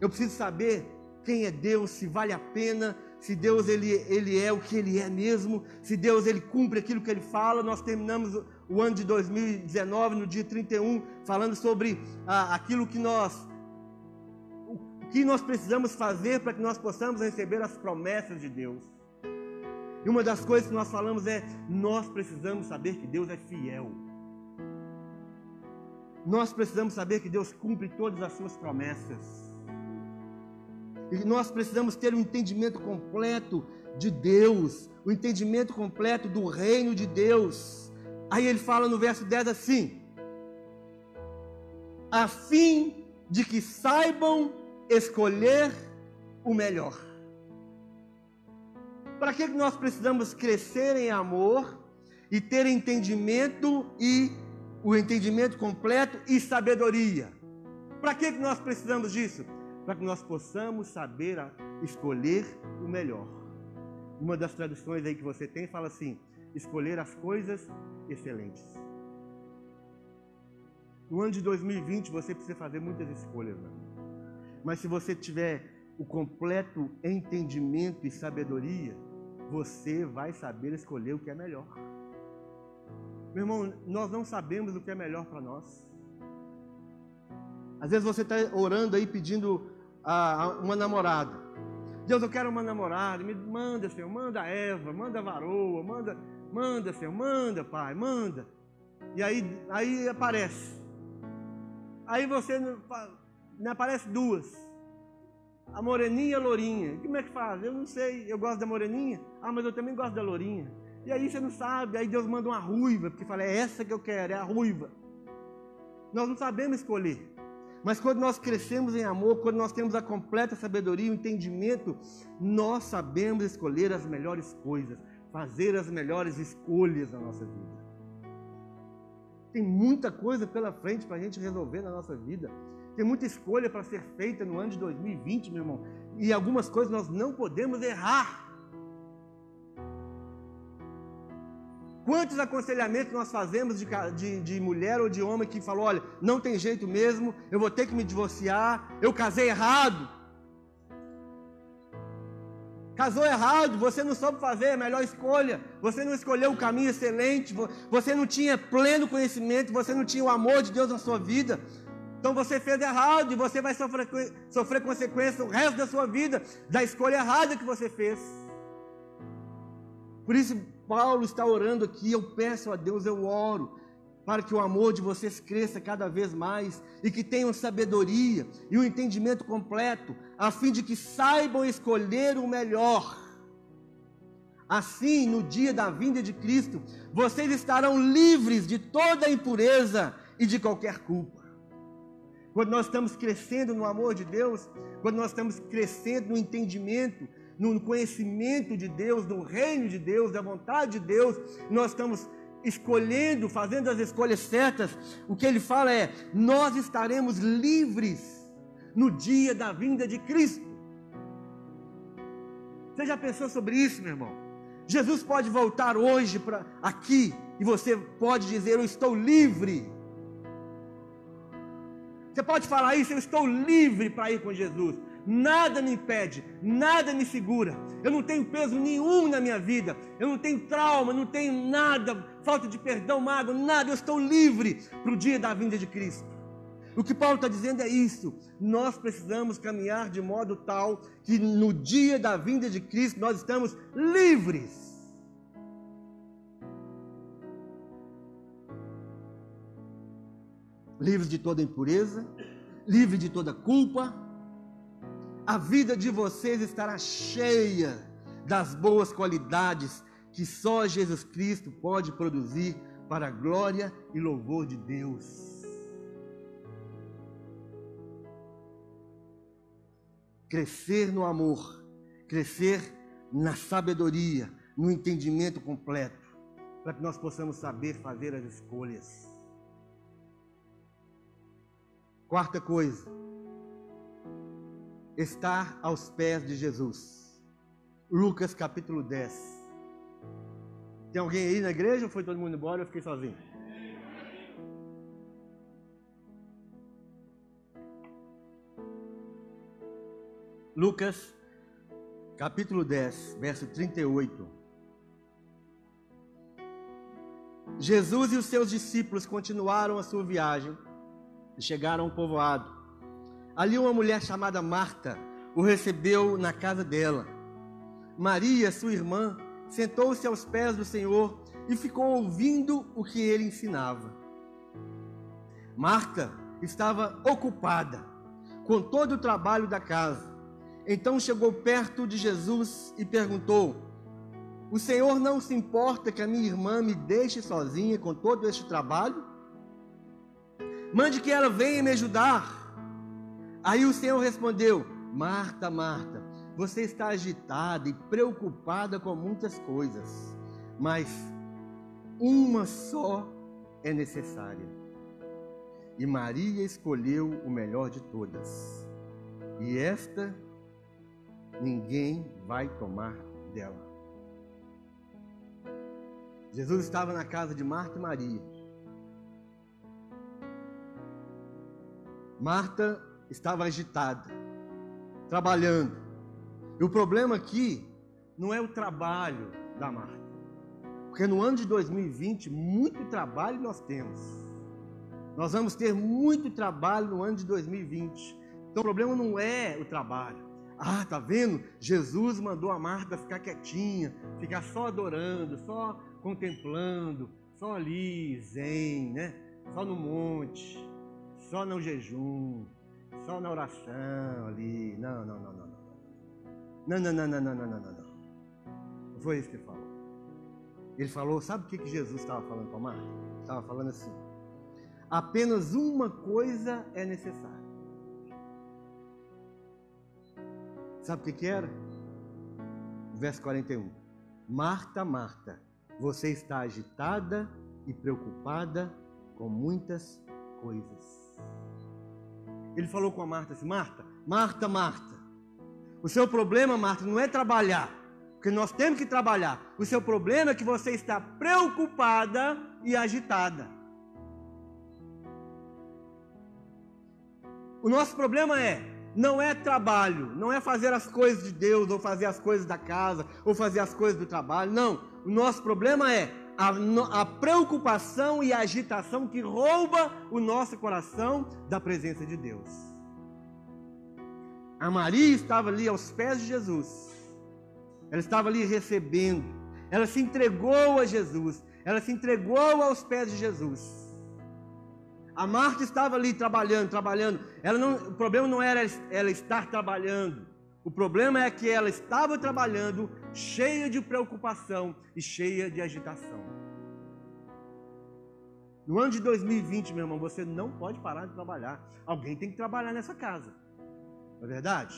Eu preciso saber quem é Deus, se vale a pena, se Deus ele, ele é o que ele é mesmo, se Deus ele cumpre aquilo que ele fala. Nós terminamos o ano de 2019, no dia 31, falando sobre ah, aquilo que nós que nós precisamos fazer para que nós possamos receber as promessas de Deus. E uma das coisas que nós falamos é: nós precisamos saber que Deus é fiel. Nós precisamos saber que Deus cumpre todas as suas promessas. E nós precisamos ter um entendimento completo de Deus, o um entendimento completo do reino de Deus. Aí ele fala no verso 10 assim: a fim de que saibam escolher o melhor. Para que nós precisamos crescer em amor e ter entendimento e o entendimento completo e sabedoria? Para que nós precisamos disso? Para que nós possamos saber escolher o melhor. Uma das traduções aí que você tem fala assim: escolher as coisas excelentes. No ano de 2020 você precisa fazer muitas escolhas, mas se você tiver o completo entendimento e sabedoria, você vai saber escolher o que é melhor. Meu irmão, nós não sabemos o que é melhor para nós. Às vezes você está orando aí pedindo a, a uma namorada. Deus, eu quero uma namorada. Me manda, Senhor, manda Eva, manda varoa, manda, manda, Senhor, manda, Pai, manda. E aí, aí aparece. Aí você me aparece duas. A moreninha e a lourinha. Como é que faz? Eu não sei. Eu gosto da moreninha. Ah, mas eu também gosto da lourinha. E aí você não sabe, aí Deus manda uma ruiva, porque fala, é essa que eu quero, é a ruiva. Nós não sabemos escolher. Mas quando nós crescemos em amor, quando nós temos a completa sabedoria, o entendimento, nós sabemos escolher as melhores coisas, fazer as melhores escolhas na nossa vida. Tem muita coisa pela frente para a gente resolver na nossa vida. Tem muita escolha para ser feita no ano de 2020, meu irmão. E algumas coisas nós não podemos errar. Quantos aconselhamentos nós fazemos de, de, de, mulher ou de homem que falou: olha, não tem jeito mesmo, eu vou ter que me divorciar, eu casei errado. Casou errado, você não soube fazer a melhor escolha, você não escolheu o caminho excelente, você não tinha pleno conhecimento, você não tinha o amor de Deus na sua vida. Então você fez errado e você vai sofrer, sofrer consequências o resto da sua vida da escolha errada que você fez. Por isso, Paulo está orando aqui. Eu peço a Deus, eu oro, para que o amor de vocês cresça cada vez mais e que tenham sabedoria e um entendimento completo, a fim de que saibam escolher o melhor. Assim, no dia da vinda de Cristo, vocês estarão livres de toda impureza e de qualquer culpa. Quando nós estamos crescendo no amor de Deus, quando nós estamos crescendo no entendimento no conhecimento de Deus, no reino de Deus, da vontade de Deus, nós estamos escolhendo, fazendo as escolhas certas, o que ele fala é: nós estaremos livres no dia da vinda de Cristo. Você já pensou sobre isso, meu irmão? Jesus pode voltar hoje para aqui e você pode dizer: Eu estou livre. Você pode falar isso, eu estou livre para ir com Jesus nada me impede, nada me segura. Eu não tenho peso nenhum na minha vida, eu não tenho trauma, não tenho nada, falta de perdão, mágoa, nada. Eu estou livre para o dia da vinda de Cristo. O que Paulo está dizendo é isso. Nós precisamos caminhar de modo tal que no dia da vinda de Cristo nós estamos livres. Livres de toda impureza, livre de toda culpa, a vida de vocês estará cheia das boas qualidades que só Jesus Cristo pode produzir para a glória e louvor de Deus. Crescer no amor, crescer na sabedoria, no entendimento completo, para que nós possamos saber fazer as escolhas. Quarta coisa, estar aos pés de Jesus. Lucas capítulo 10. Tem alguém aí na igreja ou foi todo mundo embora? Eu fiquei sozinho. Lucas capítulo 10, verso 38. Jesus e os seus discípulos continuaram a sua viagem e chegaram ao povoado. Ali uma mulher chamada Marta o recebeu na casa dela. Maria, sua irmã, sentou-se aos pés do Senhor e ficou ouvindo o que ele ensinava. Marta estava ocupada com todo o trabalho da casa. Então chegou perto de Jesus e perguntou: O Senhor não se importa que a minha irmã me deixe sozinha com todo este trabalho? Mande que ela venha me ajudar. Aí o Senhor respondeu: Marta, Marta, você está agitada e preocupada com muitas coisas, mas uma só é necessária. E Maria escolheu o melhor de todas, e esta ninguém vai tomar dela. Jesus estava na casa de Marta e Maria. Marta estava agitada, trabalhando. E o problema aqui não é o trabalho da Marta. Porque no ano de 2020, muito trabalho nós temos. Nós vamos ter muito trabalho no ano de 2020. Então o problema não é o trabalho. Ah, tá vendo? Jesus mandou a Marta ficar quietinha, ficar só adorando, só contemplando, só ali, zen, né? Só no monte, só no jejum só na oração ali. Não, não, não, não, não. Não, não, não, não, não, não, não, não. Não foi isso que ele falou. Ele falou, sabe o que, que Jesus estava falando com Marta? Estava falando assim: apenas uma coisa é necessária. Sabe o que, que era? Verso 41. Marta, Marta, você está agitada e preocupada com muitas coisas. Ele falou com a Marta assim: Marta, Marta, Marta, o seu problema, Marta, não é trabalhar, porque nós temos que trabalhar. O seu problema é que você está preocupada e agitada. O nosso problema é não é trabalho, não é fazer as coisas de Deus, ou fazer as coisas da casa, ou fazer as coisas do trabalho. Não. O nosso problema é a, a, preocupação e a agitação que rouba o nosso coração da presença de Deus. A Maria estava ali aos pés de Jesus. Ela estava ali recebendo. Ela se entregou a Jesus. Ela se entregou aos pés de Jesus. A Marta estava ali trabalhando, trabalhando. Ela não, o problema não era ela estar trabalhando. O problema é que ela estava trabalhando cheia de preocupação e cheia de agitação. No ano de 2020, meu irmão, você não pode parar de trabalhar. Alguém tem que trabalhar nessa casa. Não é verdade?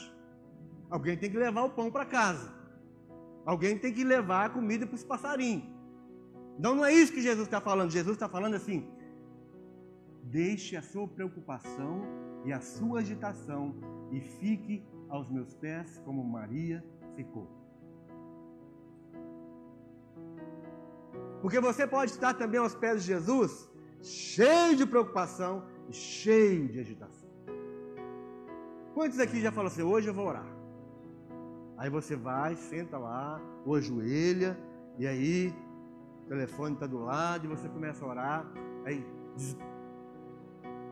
Alguém tem que levar o pão para casa. Alguém tem que levar a comida para os passarinhos. Então não é isso que Jesus está falando. Jesus está falando assim: deixe a sua preocupação e a sua agitação e fique aos meus pés como Maria ficou. Porque você pode estar também aos pés de Jesus, cheio de preocupação e cheio de agitação. Quantos aqui já falaram assim, hoje eu vou orar? Aí você vai, senta lá, ou ajoelha, e aí o telefone está do lado, e você começa a orar, aí.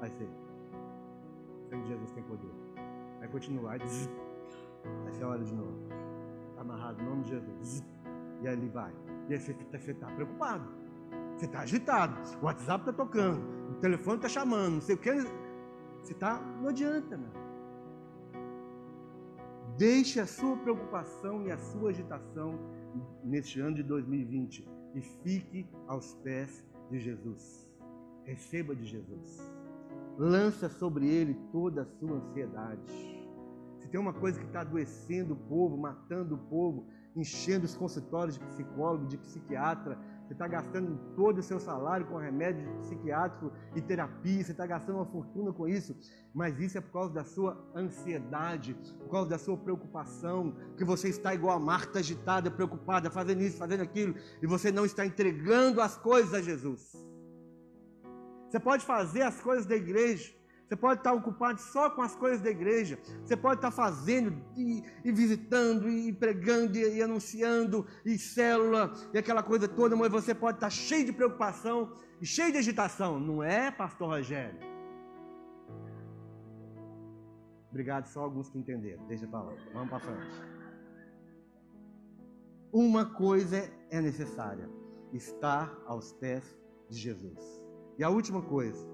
Aí você. Sangue de Jesus tem poder. Aí continua, aí, aí você ora de novo. Está amarrado em nome de Jesus. E aí ele vai. E aí você está tá preocupado. Você está agitado. O WhatsApp está tocando. O telefone está chamando. Não sei o que. Você está. Não adianta, meu. Deixe a sua preocupação e a sua agitação neste ano de 2020 e fique aos pés de Jesus. Receba de Jesus. Lança sobre ele toda a sua ansiedade. Se tem uma coisa que está adoecendo o povo, matando o povo, enchendo os consultórios de psicólogo, de psiquiatra, você está gastando todo o seu salário com remédio psiquiátrico e terapia, você está gastando uma fortuna com isso, mas isso é por causa da sua ansiedade, por causa da sua preocupação, que você está igual a Marta, agitada, preocupada, fazendo isso, fazendo aquilo, e você não está entregando as coisas a Jesus. Você pode fazer as coisas da igreja, você pode estar ocupado só com as coisas da igreja. Você pode estar fazendo e, e visitando e pregando e, e, anunciando e célula e aquela coisa toda, mas você pode estar cheio de preocupação e cheio de agitação. Não é, pastor Rogério? Obrigado, só alguns que entenderam. Deixa para lá. Vamos para frente. Uma coisa é necessária: estar aos pés de Jesus. E a última coisa,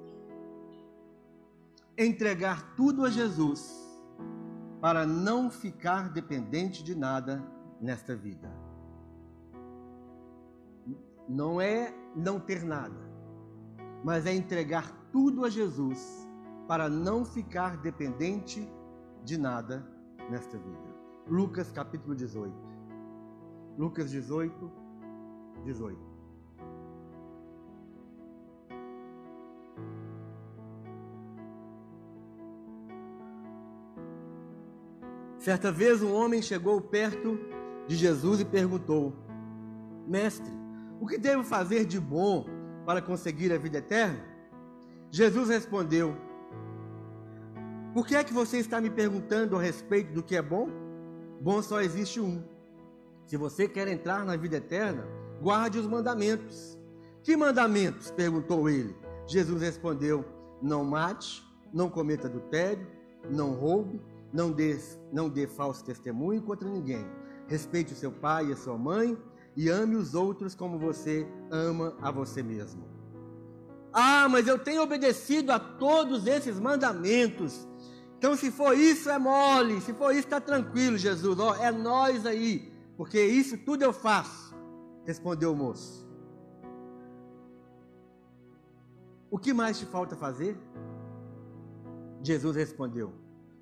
entregar tudo a Jesus para não ficar dependente de nada nesta vida. Não é não ter nada, mas é entregar tudo a Jesus para não ficar dependente de nada nesta vida. Lucas capítulo 18. Lucas 18, 18. Certa vez um homem chegou perto de Jesus e perguntou: Mestre, o que devo fazer de bom para conseguir a vida eterna? Jesus respondeu: Por que é que você está me perguntando a respeito do que é bom? Bom só existe um. Se você quer entrar na vida eterna, guarde os mandamentos. Que mandamentos? perguntou ele. Jesus respondeu: Não mate, não cometa adultério, não roube não dê, não dê falso testemunho contra ninguém. Respeite o seu pai e a sua mãe e ame os outros como você ama a você mesmo. Ah, mas eu tenho obedecido a todos esses mandamentos. Então, se for isso, é mole. Se for isso, está tranquilo, Jesus. Ó, é nós aí, porque isso tudo eu faço. Respondeu o moço. O que mais te falta fazer? Jesus respondeu: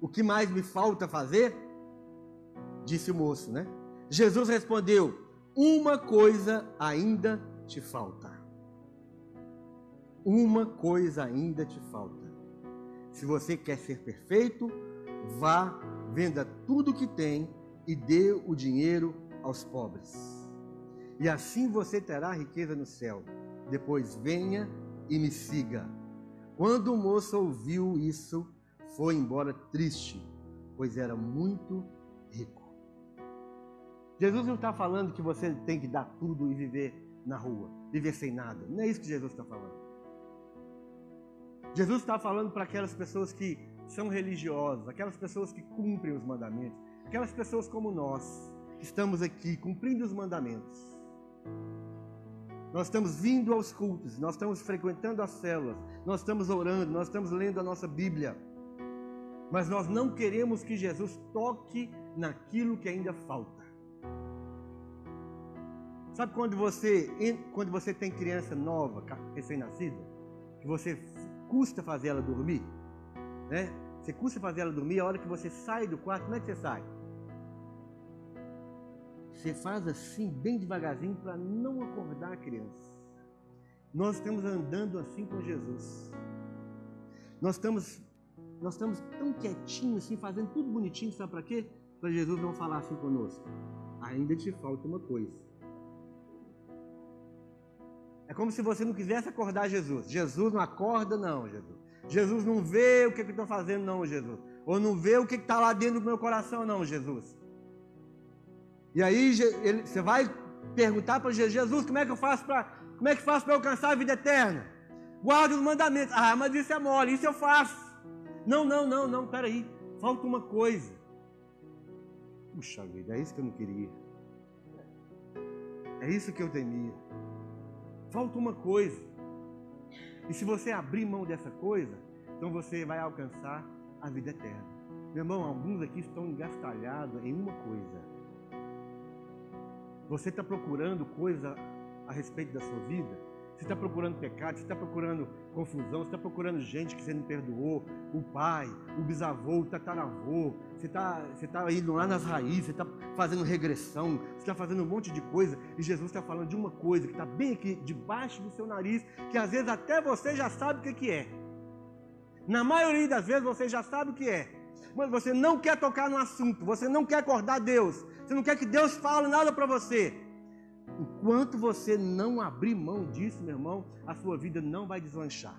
o que mais me falta fazer? Disse o moço, né? Jesus respondeu: Uma coisa ainda te falta. Uma coisa ainda te falta. Se você quer ser perfeito, vá, venda tudo que tem e dê o dinheiro aos pobres. E assim você terá riqueza no céu. Depois venha e me siga. Quando o moço ouviu isso, foi embora triste, pois era muito rico. Jesus não está falando que você tem que dar tudo e viver na rua, viver sem nada. Não é isso que Jesus está falando. Jesus está falando para aquelas pessoas que são religiosas, aquelas pessoas que cumprem os mandamentos, aquelas pessoas como nós, que estamos aqui cumprindo os mandamentos. Nós estamos vindo aos cultos, nós estamos frequentando as células, nós estamos orando, nós estamos lendo a nossa Bíblia. Mas nós não queremos que Jesus toque naquilo que ainda falta. Sabe quando você, quando você tem criança nova, recém-nascida, que você custa fazer ela dormir, né? Você custa fazer ela dormir, a hora que você sai do quarto, como é que você sai? Você faz assim, bem devagarzinho, para não acordar a criança. Nós estamos andando assim com Jesus. Nós estamos, nós estamos tão quietinhos, assim, fazendo tudo bonitinho, sabe para quê? Para Jesus não falar assim conosco. Ainda te falta uma coisa. É como se você não quisesse acordar Jesus. Jesus não acorda, não, Jesus. Jesus não vê o que, que eu estou fazendo, não, Jesus. Ou não vê o que está lá dentro do meu coração, não, Jesus. E aí ele, você vai perguntar para Jesus, Jesus, como é que eu faço para como é que faço para alcançar a vida eterna? Guarde os mandamentos. Ah, mas isso é mole, isso eu faço. Não, não, não, não, peraí. Falta uma coisa. Puxa vida, é isso que eu não queria. É isso que eu temia. Falta uma coisa. E se você abrir mão dessa coisa, então você vai alcançar a vida eterna. Meu irmão, alguns aqui estão engastalhados em uma coisa. Você está procurando coisa a respeito da sua vida você está procurando pecado, você está procurando confusão, você está procurando gente que você não perdoou, o pai, o bisavô, o tataravô, você está você tá indo lá nas raízes, você está fazendo regressão, você está fazendo um monte de coisa, e Jesus está falando de uma coisa que está bem aqui debaixo do seu nariz, que às vezes até você já sabe o que é. Na maioria das vezes você já sabe o que é, mas você não quer tocar no assunto, você não quer acordar Deus, você não quer que Deus fale nada para você. Enquanto você não abrir mão disso, meu irmão, a sua vida não vai deslanchar.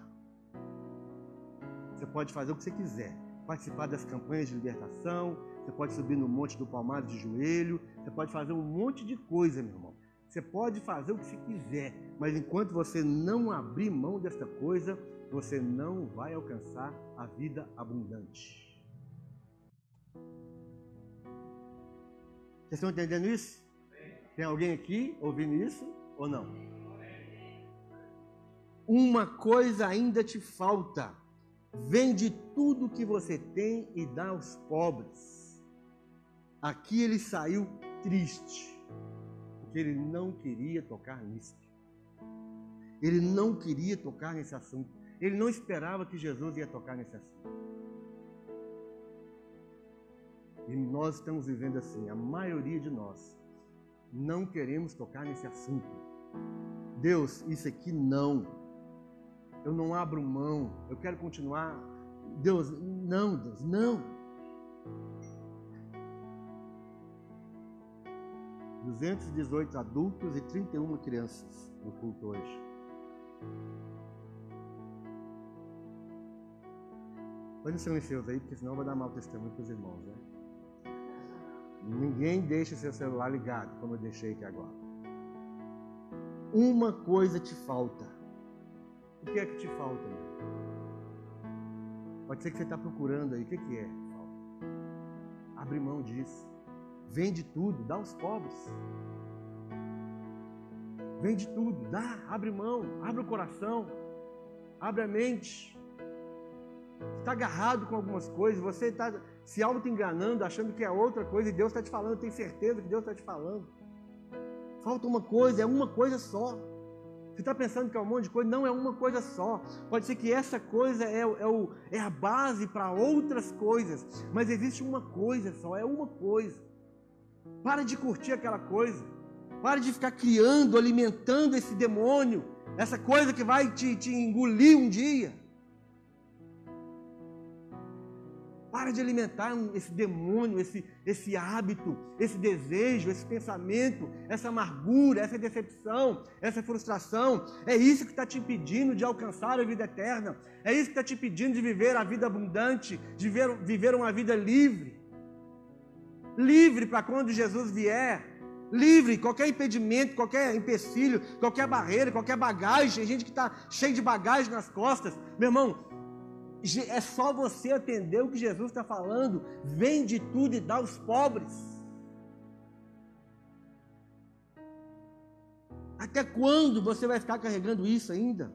Você pode fazer o que você quiser, participar das campanhas de libertação, você pode subir no monte do Palmado de joelho, você pode fazer um monte de coisa, meu irmão. Você pode fazer o que você quiser, mas enquanto você não abrir mão desta coisa, você não vai alcançar a vida abundante. Vocês estão entendendo isso? Tem alguém aqui ouvindo isso ou não? Uma coisa ainda te falta. Vende tudo que você tem e dá aos pobres. Aqui ele saiu triste, porque ele não queria tocar nisso. Ele não queria tocar nesse assunto. Ele não esperava que Jesus ia tocar nesse assunto. E nós estamos vivendo assim, a maioria de nós não queremos tocar nesse assunto. Deus, isso aqui não. Eu não abro mão. Eu quero continuar. Deus, não, Deus, não. 218 adultos e 31 crianças no culto hoje. Os seus aí, porque senão vai dar mau testemunho para os irmãos, né? Ninguém deixa seu celular ligado, como eu deixei aqui agora. Uma coisa te falta. O que é que te falta? Pode ser que você está procurando aí. O que, que é? Falta. Abre mão disso. Vende tudo, dá aos pobres. Vende tudo, dá, abre mão, abre o coração, abre a mente. Está agarrado com algumas coisas, você está se auto-enganando, achando que é outra coisa, e Deus está te falando, tem certeza que Deus está te falando. Falta uma coisa, é uma coisa só. Você está pensando que é um monte de coisa? Não, é uma coisa só. Pode ser que essa coisa é, é, o, é a base para outras coisas, mas existe uma coisa só, é uma coisa. Para de curtir aquela coisa. Para de ficar criando, alimentando esse demônio, essa coisa que vai te, te engolir um dia. Para de alimentar esse demônio, esse, esse hábito, esse desejo, esse pensamento, essa amargura, essa decepção, essa frustração. É isso que está te impedindo de alcançar a vida eterna. É isso que está te impedindo de viver a vida abundante, de viver, viver uma vida livre. Livre para quando Jesus vier. Livre, qualquer impedimento, qualquer empecilho, qualquer barreira, qualquer bagagem. Tem gente que está cheio de bagagem nas costas. Meu irmão, é só você atender o que Jesus está falando. Vende tudo e dá aos pobres. Até quando você vai ficar carregando isso ainda?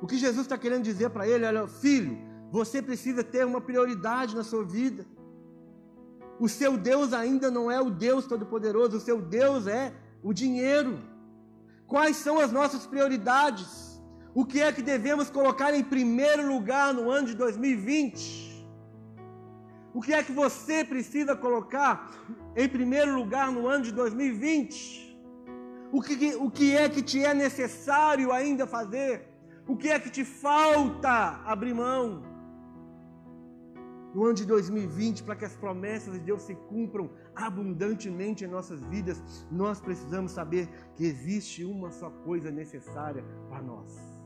O que Jesus está querendo dizer para ele, olha, filho, você precisa ter uma prioridade na sua vida. O seu Deus ainda não é o Deus Todo-Poderoso, o seu Deus é o dinheiro. Quais são as nossas prioridades? O que é que devemos colocar em primeiro lugar no ano de 2020? O que é que você precisa colocar em primeiro lugar no ano de 2020? O que, o que é que te é necessário ainda fazer? O que é que te falta abrir mão? No ano de 2020, para que as promessas de Deus se cumpram abundantemente em nossas vidas, nós precisamos saber que existe uma só coisa necessária para nós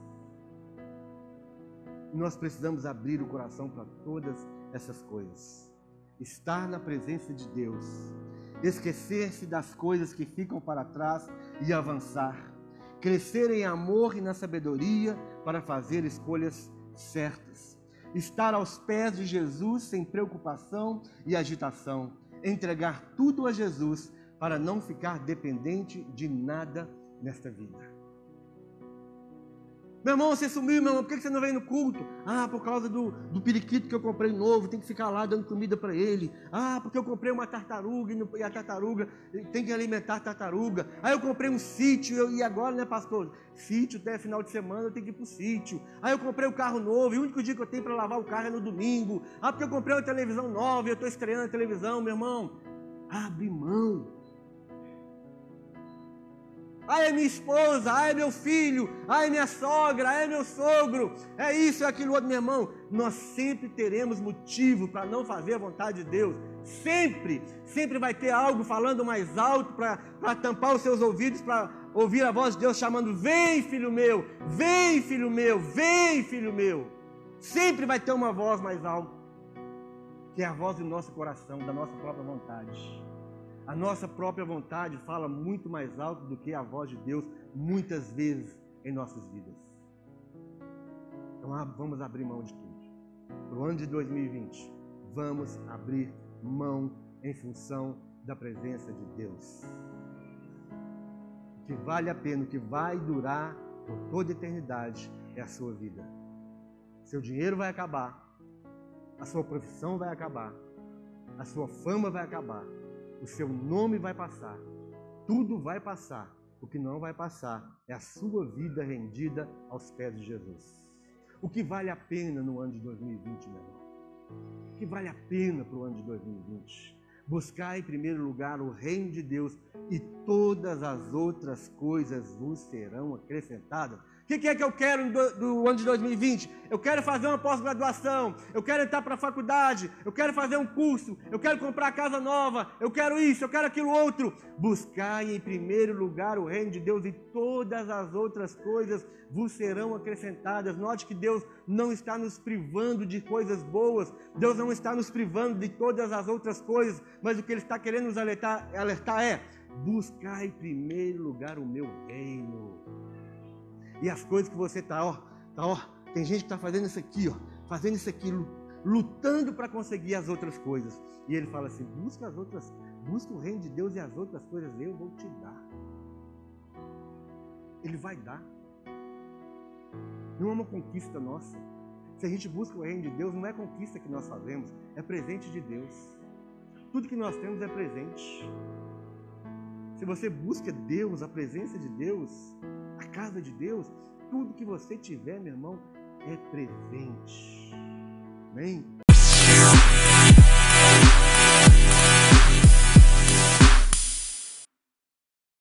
nós precisamos abrir o coração para todas essas coisas. Estar na presença de Deus, esquecer-se das coisas que ficam para trás e avançar. Crescer em amor e na sabedoria para fazer escolhas certas. Estar aos pés de Jesus sem preocupação e agitação. Entregar tudo a Jesus para não ficar dependente de nada nesta vida. Meu irmão, você sumiu, meu irmão, por que você não veio no culto? Ah, por causa do, do periquito que eu comprei novo, tem que ficar lá dando comida para ele. Ah, porque eu comprei uma tartaruga e a tartaruga tem que alimentar a tartaruga. Aí eu comprei um sítio e agora, né, pastor? Sítio até final de semana eu tenho que ir para o sítio. Aí eu comprei um carro novo e o único dia que eu tenho para lavar o carro é no domingo. Ah, porque eu comprei uma televisão nova e eu estou estreando a televisão, meu irmão. Abre mão ai é minha esposa, ai é meu filho, ai é minha sogra, ai é meu sogro, é isso, é aquilo outro, meu irmão. Nós sempre teremos motivo para não fazer a vontade de Deus. Sempre, sempre vai ter algo falando mais alto para tampar os seus ouvidos, para ouvir a voz de Deus chamando: Vem, filho meu, vem, filho meu, vem, filho meu. Sempre vai ter uma voz mais alta, que é a voz do nosso coração, da nossa própria vontade. A nossa própria vontade fala muito mais alto do que a voz de Deus, muitas vezes em nossas vidas. Então vamos abrir mão de tudo. Para o ano de 2020, vamos abrir mão em função da presença de Deus. O que vale a pena, o que vai durar por toda a eternidade é a sua vida. Seu dinheiro vai acabar, a sua profissão vai acabar, a sua fama vai acabar o seu nome vai passar, tudo vai passar. O que não vai passar é a sua vida rendida aos pés de Jesus. O que vale a pena no ano de 2020, meu irmão? O que vale a pena para o ano de 2020? Buscar em primeiro lugar o reino de Deus e todas as outras coisas vos serão acrescentadas que, que é que eu quero do, do, ano de 2020? Eu quero fazer uma pós-graduação, eu quero entrar para a faculdade, eu quero fazer um curso, eu quero comprar casa nova, eu quero isso, eu quero aquilo outro. Buscar em primeiro lugar o reino de Deus e todas as outras coisas vos serão acrescentadas. Note que Deus não está nos privando de coisas boas, Deus não está nos privando de todas as outras coisas, mas o que Ele está querendo nos alertar, alertar é: buscar em primeiro lugar o meu reino e as coisas que você está, ó, tá, ó, tem gente que está fazendo isso aqui, ó, fazendo isso aqui, lutando para conseguir as outras coisas. E ele fala assim: busca as outras, busca o reino de Deus e as outras coisas eu vou te dar. Ele vai dar. Não é uma conquista nossa. Se a gente busca o reino de Deus, não é conquista que nós fazemos, é presente de Deus. Tudo que nós temos é presente. Se você busca Deus, a presença de Deus, a casa de Deus, tudo que você tiver, meu irmão, é presente. Amém?